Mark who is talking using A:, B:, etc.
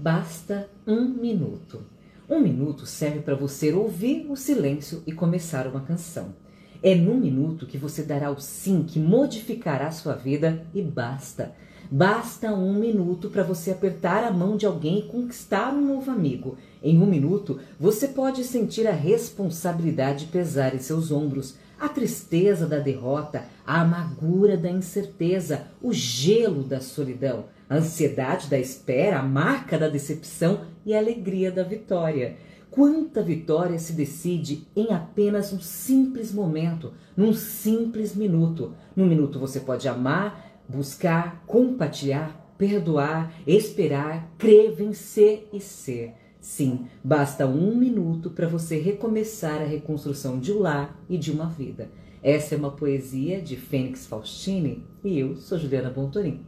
A: Basta um minuto. Um minuto serve para você ouvir o silêncio e começar uma canção. É num minuto que você dará o sim que modificará sua vida e basta. Basta um minuto para você apertar a mão de alguém e conquistar um novo amigo. Em um minuto, você pode sentir a responsabilidade pesar em seus ombros, a tristeza da derrota, a amargura da incerteza, o gelo da solidão, a ansiedade da espera, a marca da decepção e a alegria da vitória. Quanta vitória se decide em apenas um simples momento, num simples minuto. Num minuto você pode amar, buscar, compartilhar, perdoar, esperar, crer, vencer e ser. Sim, basta um minuto para você recomeçar a reconstrução de um lar e de uma vida. Essa é uma poesia de Fênix Faustini e eu sou Juliana Bontorim.